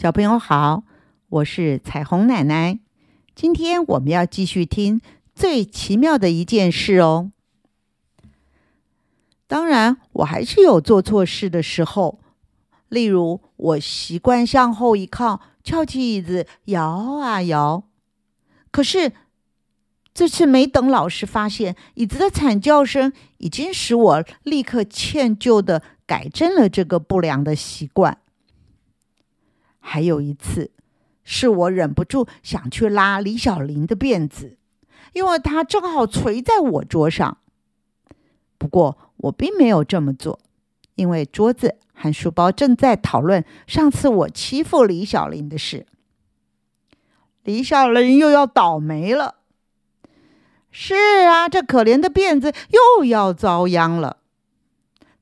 小朋友好，我是彩虹奶奶。今天我们要继续听最奇妙的一件事哦。当然，我还是有做错事的时候，例如我习惯向后一靠，翘起椅子摇啊摇。可是这次没等老师发现，椅子的惨叫声已经使我立刻歉疚的改正了这个不良的习惯。还有一次，是我忍不住想去拉李小玲的辫子，因为她正好垂在我桌上。不过我并没有这么做，因为桌子和书包正在讨论上次我欺负李小玲的事。李小玲又要倒霉了。是啊，这可怜的辫子又要遭殃了。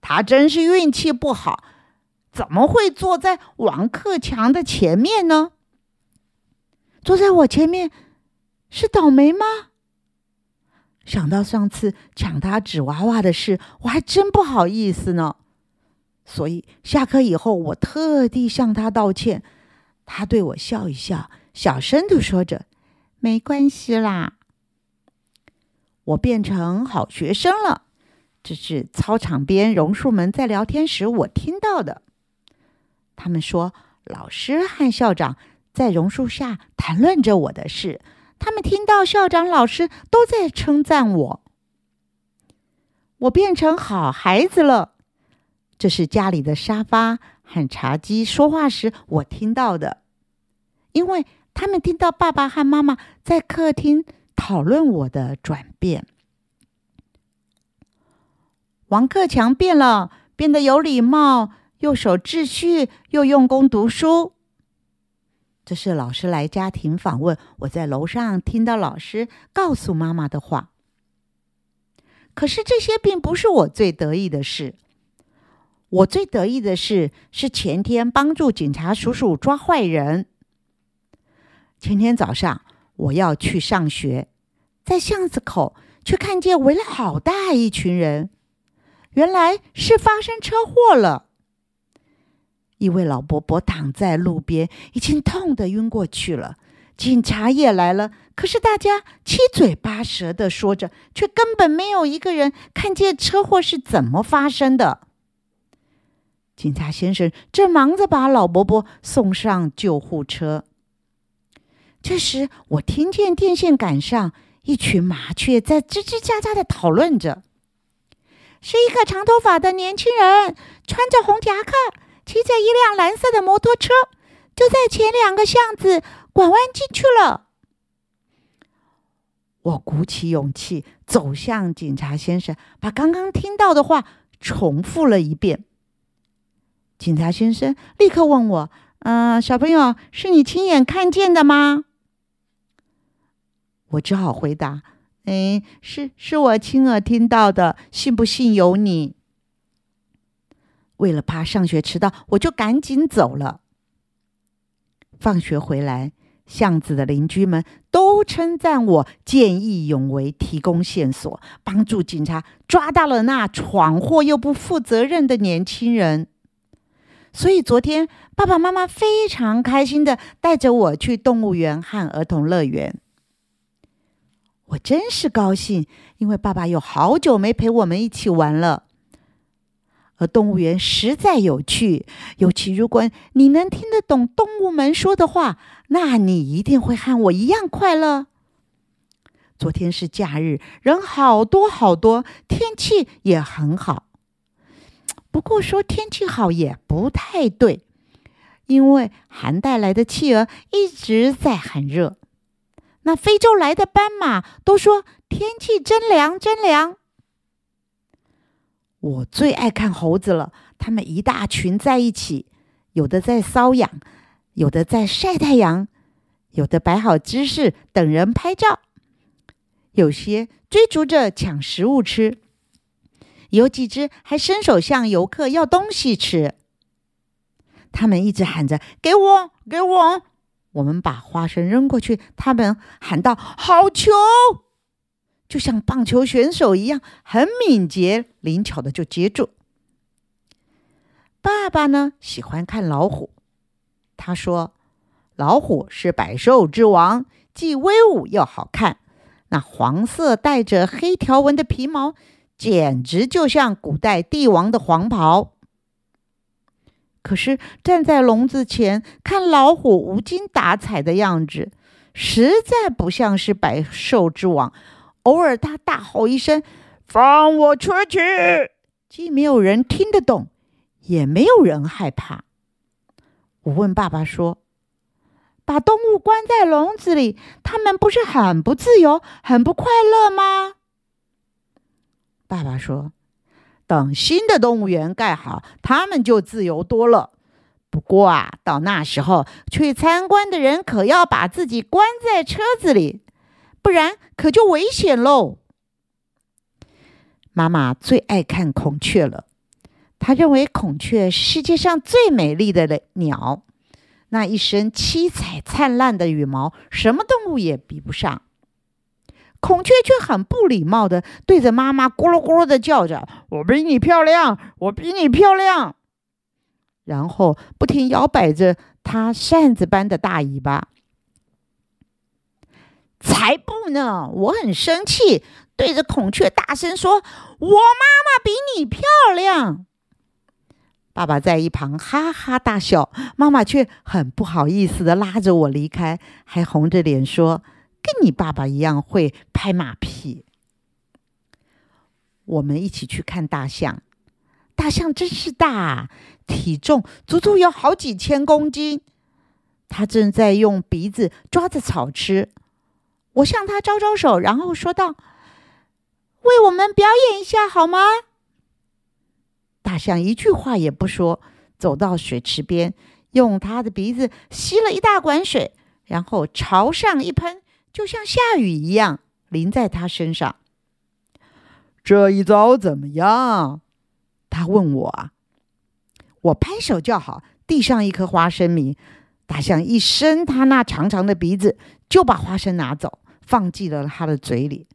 她真是运气不好。怎么会坐在王克强的前面呢？坐在我前面是倒霉吗？想到上次抢他纸娃娃的事，我还真不好意思呢。所以下课以后，我特地向他道歉。他对我笑一笑，小声的说着：“没关系啦。”我变成好学生了。这是操场边榕树们在聊天时我听到的。他们说，老师和校长在榕树下谈论着我的事。他们听到校长、老师都在称赞我。我变成好孩子了。这是家里的沙发和茶几说话时我听到的，因为他们听到爸爸和妈妈在客厅讨论我的转变。王克强变了，变得有礼貌。又守秩序，又用功读书。这是老师来家庭访问，我在楼上听到老师告诉妈妈的话。可是这些并不是我最得意的事。我最得意的事是前天帮助警察叔叔抓坏人。前天早上我要去上学，在巷子口却看见围了好大一群人，原来是发生车祸了。一位老伯伯躺在路边，已经痛得晕过去了。警察也来了，可是大家七嘴八舌的说着，却根本没有一个人看见车祸是怎么发生的。警察先生正忙着把老伯伯送上救护车。这时，我听见电线杆上一群麻雀在吱吱喳喳的讨论着。是一个长头发的年轻人，穿着红夹克。骑着一辆蓝色的摩托车，就在前两个巷子拐弯进去了。我鼓起勇气走向警察先生，把刚刚听到的话重复了一遍。警察先生立刻问我：“嗯，小朋友，是你亲眼看见的吗？”我只好回答：“嗯，是，是我亲耳听到的，信不信由你。”为了怕上学迟到，我就赶紧走了。放学回来，巷子的邻居们都称赞我见义勇为，提供线索，帮助警察抓到了那闯祸又不负责任的年轻人。所以昨天，爸爸妈妈非常开心的带着我去动物园和儿童乐园。我真是高兴，因为爸爸有好久没陪我们一起玩了。而动物园实在有趣，尤其如果你能听得懂动物们说的话，那你一定会和我一样快乐。昨天是假日，人好多好多，天气也很好。不过说天气好也不太对，因为寒带来的企鹅一直在很热。那非洲来的斑马都说天气真凉，真凉。我最爱看猴子了，他们一大群在一起，有的在搔痒，有的在晒太阳，有的摆好姿势等人拍照，有些追逐着抢食物吃，有几只还伸手向游客要东西吃。他们一直喊着“给我，给我”，我们把花生扔过去，他们喊道：“好球！”就像棒球选手一样，很敏捷、灵巧的就接住。爸爸呢，喜欢看老虎，他说：“老虎是百兽之王，既威武又好看。那黄色带着黑条纹的皮毛，简直就像古代帝王的黄袍。可是站在笼子前看老虎无精打采的样子，实在不像是百兽之王。偶尔他大吼一声：‘放我出去！’既没有人听得懂，也没有人害怕。”我问爸爸说：“把动物关在笼子里，它们不是很不自由、很不快乐吗？”爸爸说：“等新的动物园盖好，它们就自由多了。不过啊，到那时候去参观的人可要把自己关在车子里，不然可就危险喽。”妈妈最爱看孔雀了。她认为孔雀是世界上最美丽的鸟，那一身七彩灿烂的羽毛，什么动物也比不上。孔雀却很不礼貌的对着妈妈咕噜咕噜的叫着：“我比你漂亮，我比你漂亮。”然后不停摇摆着它扇子般的大尾巴。才不呢！我很生气，对着孔雀大声说：“我妈妈比你漂亮。”爸爸在一旁哈哈大笑，妈妈却很不好意思的拉着我离开，还红着脸说：“跟你爸爸一样会拍马屁。”我们一起去看大象，大象真是大，体重足足有好几千公斤。它正在用鼻子抓着草吃，我向他招招手，然后说道：“为我们表演一下好吗？”大象一句话也不说，走到水池边，用他的鼻子吸了一大管水，然后朝上一喷，就像下雨一样淋在他身上。这一招怎么样？他问我。我拍手叫好，递上一颗花生米。大象一伸他那长长的鼻子，就把花生拿走，放进了他的嘴里。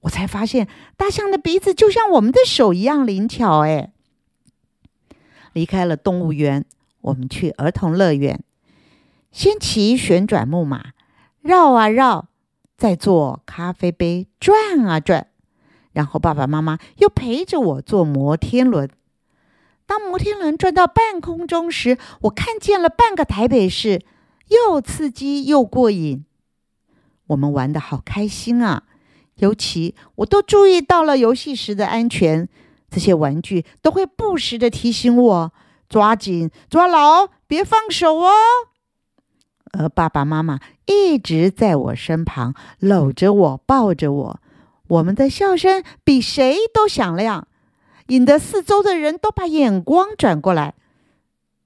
我才发现，大象的鼻子就像我们的手一样灵巧，哎。离开了动物园，我们去儿童乐园。先骑旋转木马，绕啊绕，再坐咖啡杯转啊转。然后爸爸妈妈又陪着我坐摩天轮。当摩天轮转到半空中时，我看见了半个台北市，又刺激又过瘾。我们玩的好开心啊！尤其我都注意到了游戏时的安全。这些玩具都会不时的提醒我：抓紧、抓牢，别放手哦。而爸爸妈妈一直在我身旁，搂着我，抱着我。我们的笑声比谁都响亮，引得四周的人都把眼光转过来。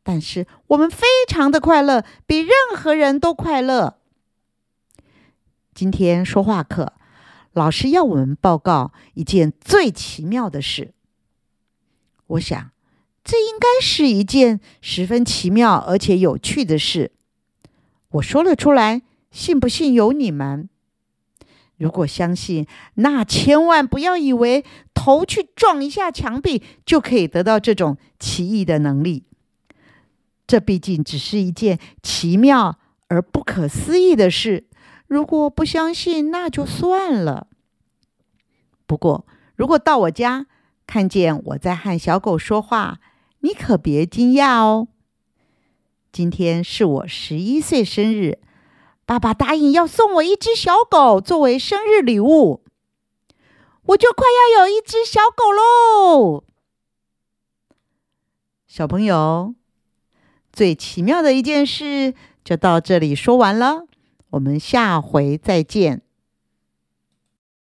但是我们非常的快乐，比任何人都快乐。今天说话课，老师要我们报告一件最奇妙的事。我想，这应该是一件十分奇妙而且有趣的事。我说了出来，信不信由你们。如果相信，那千万不要以为头去撞一下墙壁就可以得到这种奇异的能力。这毕竟只是一件奇妙而不可思议的事。如果不相信，那就算了。不过，如果到我家，看见我在和小狗说话，你可别惊讶哦。今天是我十一岁生日，爸爸答应要送我一只小狗作为生日礼物，我就快要有一只小狗喽。小朋友，最奇妙的一件事就到这里说完了，我们下回再见。